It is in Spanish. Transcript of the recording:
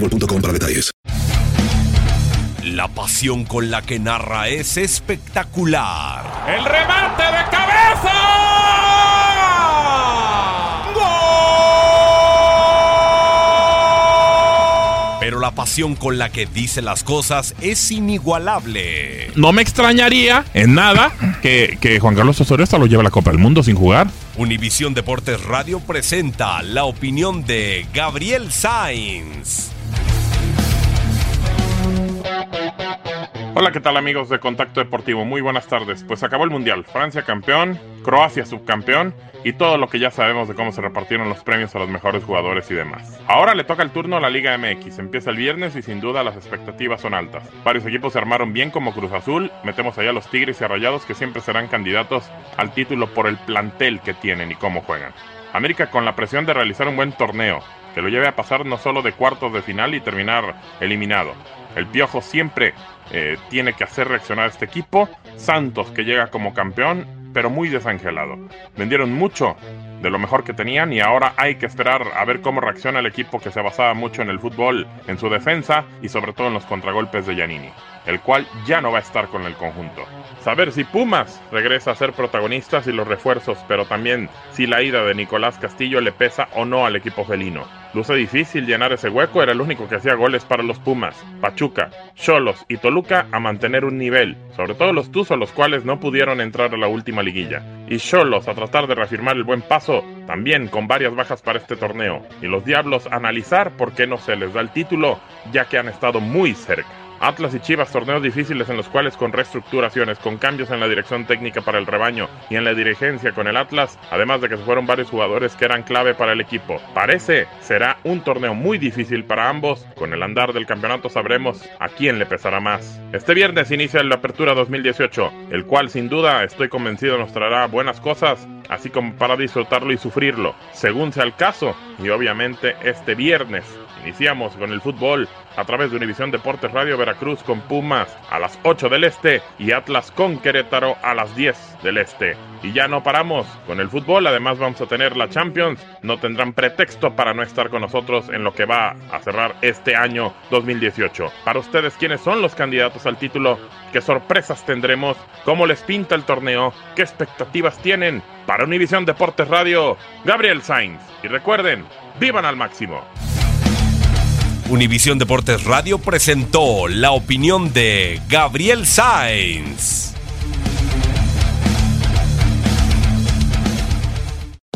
boostmobile.com para detalles. La pasión con la que narra es espectacular. ¡El remate de cabeza! Pero la pasión con la que dice las cosas es inigualable. No me extrañaría en nada que, que Juan Carlos Osorio hasta lo lleve a la Copa del Mundo sin jugar. Univisión Deportes Radio presenta la opinión de Gabriel Sainz. Hola, ¿qué tal amigos de Contacto Deportivo? Muy buenas tardes. Pues acabó el Mundial. Francia campeón, Croacia subcampeón y todo lo que ya sabemos de cómo se repartieron los premios a los mejores jugadores y demás. Ahora le toca el turno a la Liga MX. Empieza el viernes y sin duda las expectativas son altas. Varios equipos se armaron bien como Cruz Azul. Metemos allá los Tigres y a Rayados que siempre serán candidatos al título por el plantel que tienen y cómo juegan. América con la presión de realizar un buen torneo, que lo lleve a pasar no solo de cuartos de final y terminar eliminado. El Piojo siempre eh, tiene que hacer reaccionar a este equipo. Santos que llega como campeón, pero muy desangelado. Vendieron mucho de lo mejor que tenían y ahora hay que esperar a ver cómo reacciona el equipo que se basaba mucho en el fútbol, en su defensa y sobre todo en los contragolpes de Giannini, el cual ya no va a estar con el conjunto. Saber si Pumas regresa a ser protagonistas y los refuerzos, pero también si la ida de Nicolás Castillo le pesa o no al equipo felino. Luce difícil llenar ese hueco, era el único que hacía goles para los Pumas, Pachuca, Cholos y Toluca a mantener un nivel, sobre todo los Tuzos, los cuales no pudieron entrar a la última liguilla. Y Cholos a tratar de reafirmar el buen paso, también con varias bajas para este torneo. Y los Diablos a analizar por qué no se les da el título, ya que han estado muy cerca. Atlas y Chivas, torneos difíciles en los cuales con reestructuraciones, con cambios en la dirección técnica para el rebaño y en la dirigencia con el Atlas, además de que se fueron varios jugadores que eran clave para el equipo. Parece será un torneo muy difícil para ambos. Con el andar del campeonato sabremos a quién le pesará más. Este viernes inicia la Apertura 2018, el cual sin duda estoy convencido nos traerá buenas cosas, así como para disfrutarlo y sufrirlo, según sea el caso. Y obviamente este viernes Iniciamos con el fútbol a través de Univisión Deportes Radio Veracruz con Pumas a las 8 del Este y Atlas con Querétaro a las 10 del Este. Y ya no paramos con el fútbol, además vamos a tener la Champions. No tendrán pretexto para no estar con nosotros en lo que va a cerrar este año 2018. Para ustedes, ¿quiénes son los candidatos al título? ¿Qué sorpresas tendremos? ¿Cómo les pinta el torneo? ¿Qué expectativas tienen? Para Univisión Deportes Radio, Gabriel Sainz. Y recuerden, vivan al máximo. Univisión Deportes Radio presentó la opinión de Gabriel Sainz.